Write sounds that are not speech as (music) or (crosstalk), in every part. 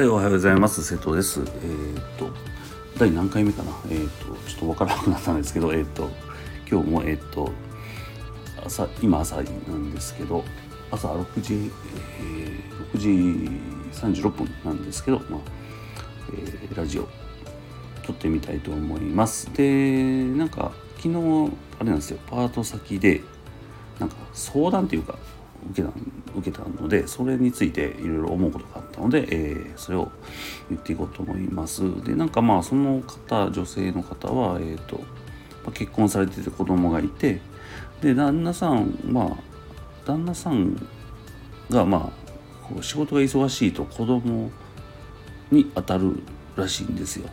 はい、おはようございます。瀬戸です。えーっと、第何回目かな？えーっと、ちょっとわからなくなったんですけど、えーっと、今日も、えっと、朝、今朝なんですけど、朝6時、え、6時36分なんですけど、まあ、えラジオ撮ってみたいと思います。で、なんか、昨日、あれなんですよ、パート先で、なんか相談っていうか受けた受けたのでそれについていろいろ思うことがあったので、えーそれを言っていこうと思います。でなんかまあその方女性の方は、えーとまあ結婚されてて子供がいてで旦那さんまあ旦那さんがまあ仕事が忙しいと子供に当たるらしいんですよ。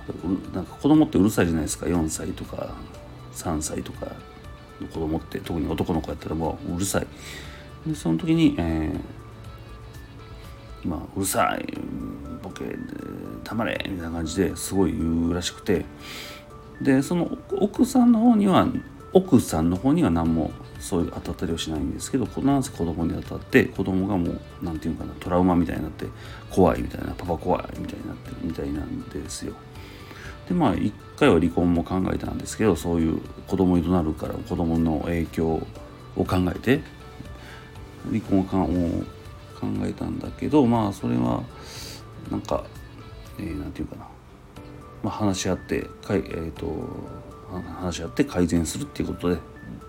なんか子供ってうるさいじゃないですか。4歳とか3歳とかの子供って特に男の子やったらもううるさい。でその時に、えー今うるさいボケ黙れみたいな感じですごい言うらしくてでその奥さんの方には奥さんの方には何もそういう当たったりはしないんですけどこなんせ子供に当たって子供がもう何て言うかなトラウマみたいになって怖いみたいなパパ怖いみたいになってるみたいなんですよ。でまあ一回は離婚も考えたんですけどそういう子供に怒鳴るから子供の影響を考えて離婚を考えたんだけどまあそれはなんか、えーなんていうかな、まあ、話し合ってかい、えー、と話し合って改善するっていうことで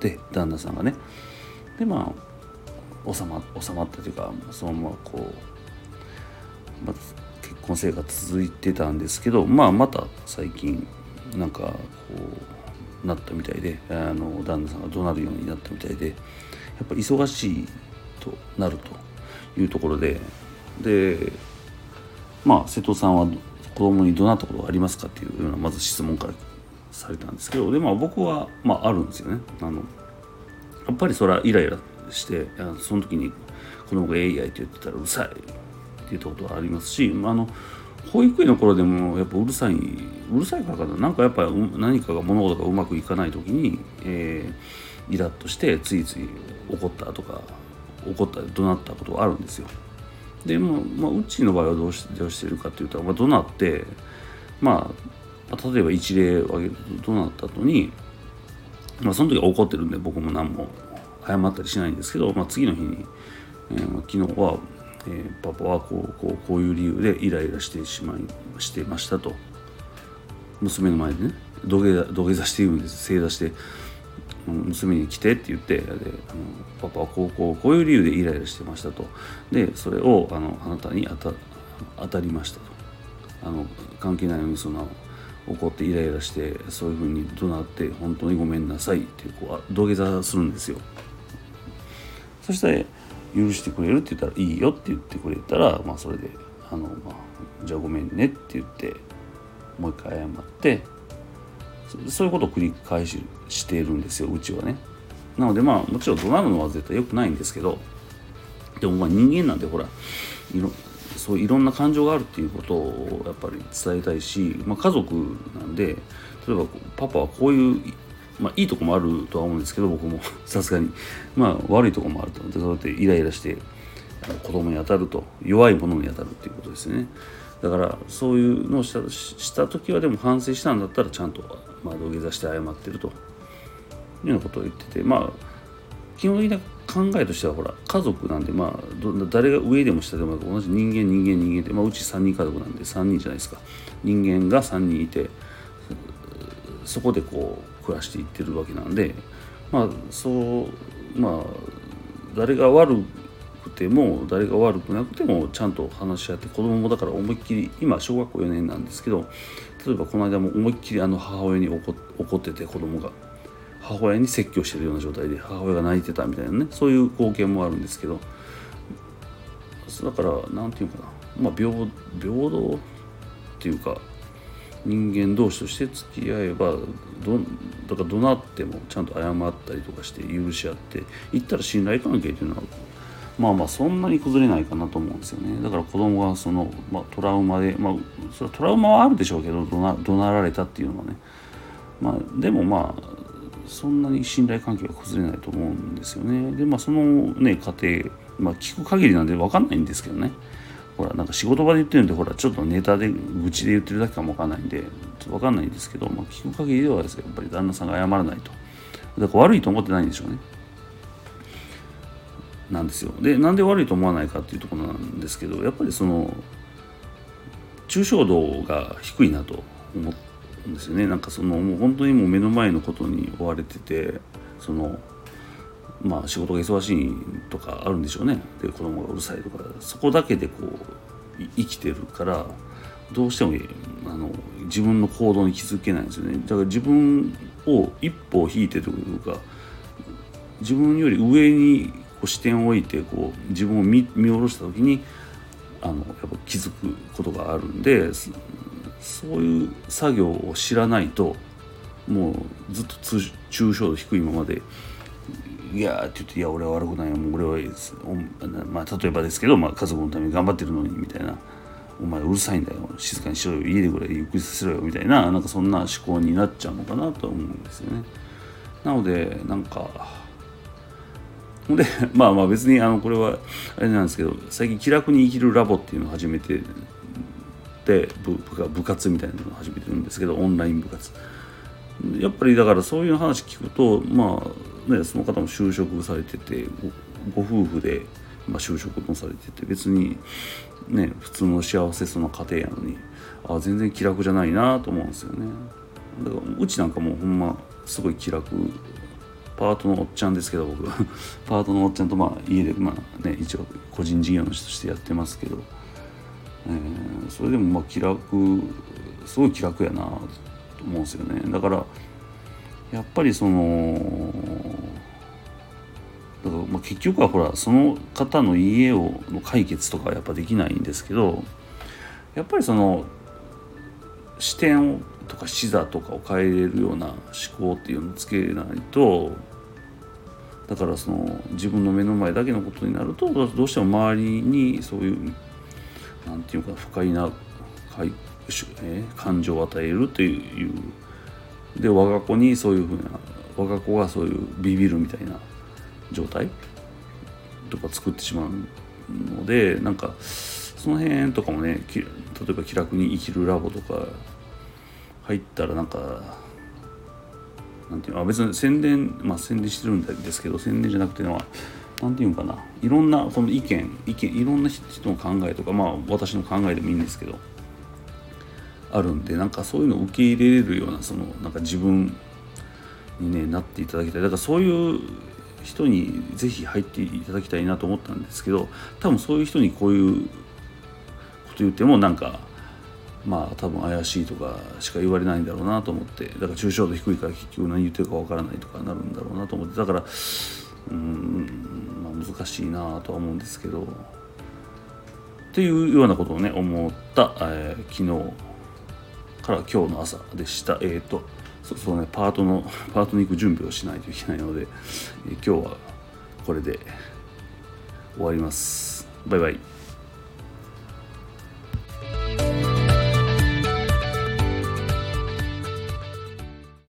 で旦那さんがね。でまあ収ま収まったというかそのままこう、まあ、結婚生活続いてたんですけどまあまた最近なんかこうなったみたいであの旦那さんが怒鳴るようになったみたいでやっぱ忙しいとなるというところででまあ瀬戸さんは子供に怒鳴ったことがありますかっていうようなまず質問からされたんですけどでまあ僕はまああるんですよね。あのやっぱりそれはイライラしてその時に子供が「えいやい」って言ってたらうるさいって言ったことはありますし、まあ、あの保育園の頃でもやっぱうるさいうるさいからかななんかやっぱ何かが物事がうまくいかない時に、えーイラッとしてついつい怒ったとか怒ったり怒鳴ったことがあるんですよ。でも、まあ、うちの場合はどうしどうしてるかっていうと、まあ、怒鳴ってまあ例えば一例を挙げると怒鳴った後にまあその時は怒ってるんで僕も何も謝ったりしないんですけど、まあ、次の日に、えー昨日は、えーパパはこうこうこういう理由でイライラしてしまいしてましたと。娘の前でね。土下座土下座して言うんです。正座して娘に来てって言ってであのパパはこうこうこういう理由でイライラしてましたと。でそれをあのあなたに当た当たりましたと。あの関係ないのにその怒ってイライラしてそういうふうに怒鳴って本当にごめんなさいってこうあ土下座するんですよ。そしたら許してくれるって言ったらいいよって言ってくれたらまあそれであの、まあ、じゃあごめんねって言ってもう一回謝ってそういうことを繰り返ししているんですようちはね。なのでまあもちろん怒鳴るのは絶対良くないんですけどでもまあ人間なんでほらいろそういろんな感情があるっていうことをやっぱり伝えたいし、まあ、家族なんで例えばパパはこういう、まあ、いいとこもあるとは思うんですけど僕も (laughs) さすがに。まあ悪いとこもあるとでそうやってイライラしてあの子供に当たると弱いものに当たるっていうことですね。だからそういうのをしたした時はでも反省したんだったらちゃんと、まあ、土下座して謝ってるというようなことを言っててまあ基本的な考えとしてはほら家族なんでまあど誰が上でも下でも同じ人間人間人間って、まあ、うち3人家族なんで3人じゃないですか。人間が3人いてそこでこう暮らしていってるわけなんでまあそうまあ誰が悪くても誰が悪くなくてもちゃんと話し合って子供もだから思いっきり今小学校4年なんですけど例えばこの間も思いっきりあの母親に怒ってて子供が母親に説教してるような状態で母親が泣いてたみたいなねそういう光景もあるんですけどだから何て言うかな。まあ平平等っていうか人間同士として付き合えばどだから怒鳴ってもちゃんと謝ったりとかして許し合っていったら信頼関係っていうのはまあまあそんなに崩れないかなと思うんですよね。だから子供がその、まあ、トラウマでまあそれはトラウマはあるでしょうけど怒鳴られたっていうのはね。まあでもまあそんなに信頼関係は崩れないと思うんですよね。でまあそのね家庭まあ聞く限りなんで分かんないんですけどね。ほらなんか仕事場で言ってるんでほらちょっとネタで愚痴で言ってるだけかもわかんないんでちょっとわかんないんですけど、まあ、聞く限りではですねやっぱり旦那さんが謝らないと。だから悪いと思ってないんでしょうね。なんですよ。でなんで悪いと思わないかっていうところなんですけどやっぱりその抽象度が低いなと思うんですよね。なんかそのもう本当にもう目の前のことに追われててそのまあ仕事が忙しいとかあるんでしょうね。で子供がうるさいとかそこだけでこう生きてるからどうしてもあの自分の行動に気づけないんですよね。だから自分を一歩引いてというか自分より上にこう視点を置いてこう自分を見見下ろした時にあのやっぱ気づくことがあるんでそういう作業を知らないともうずっと抽象度低いままで「いや」って言って「いや俺は悪くないよもう俺はまあ、例えばですけど、まあ、家族のために頑張ってるのに」みたいな「お前うるさいんだよ静かにしろよ家でぐらいゆっくりさせろよ」みたいななんかそんな思考になっちゃうのかなと思うんですよね。なのでなんかほんでまあまあ別にあのこれはあれなんですけど最近気楽に生きるラボっていうのを始めてで部部活みたいなのを始めてるんですけどオンライン部活。やっぱりだからそういう話聞くとまあねその方も就職されててご夫婦で、まあ、就職もされてて別にね普通の幸せそうな家庭やのにあ全然気楽じゃないなと思うんですよね。だからうちなんかもうほんますごい気楽パートのおっちゃんですけど僕。(laughs) パートのおっちゃんとまあ家でまあね一応個人事業主としてやってますけど、えー、それでもまあ気楽すごい気楽やなと思うんですよね。だからやっぱりそのだからまあ結局はほらその方の家をの解決とかはやっぱできないんですけどやっぱりその視点をとか視座とかを変えれるような思考っていうのをつけないとだからその自分の目の前だけのことになるとどうしても周りにそういうなんていうか不快な感情を与えるというで我が子にそういうふうな我が子がそういうビビるみたいな状態とか作ってしまうのでなんかその辺とかもね例えば気楽に生きるラボとか入ったらなんかなんていうの別に宣伝まあ宣伝してるんですけど宣伝じゃなくてのは何て言うかな。いろんなこの意見意見いろんな人の考えとかまあ私の考えでもいいんですけどあるんでなんかそういうのを受け入れれるようなそのなんか自分に、ね、なっていただきたい。だからそういう人にぜひ入っていただきたいなと思ったんですけど多分そういう人にこういうこと言ってもなんかまあ多分怪しいとかしか言われないんだろうなと思ってだから抽象度低いから結局何言ってるかわからないとかなるんだろうなと思ってだからうん、まあ、難しいなとは思うんですけどっていうようなことをね思った、えー、昨日から今日の朝でした。えっ、ー、とそそうねパートの (laughs) パートに行く準備をしないといけないので、えー、今日はこれで終わります。バイバイ。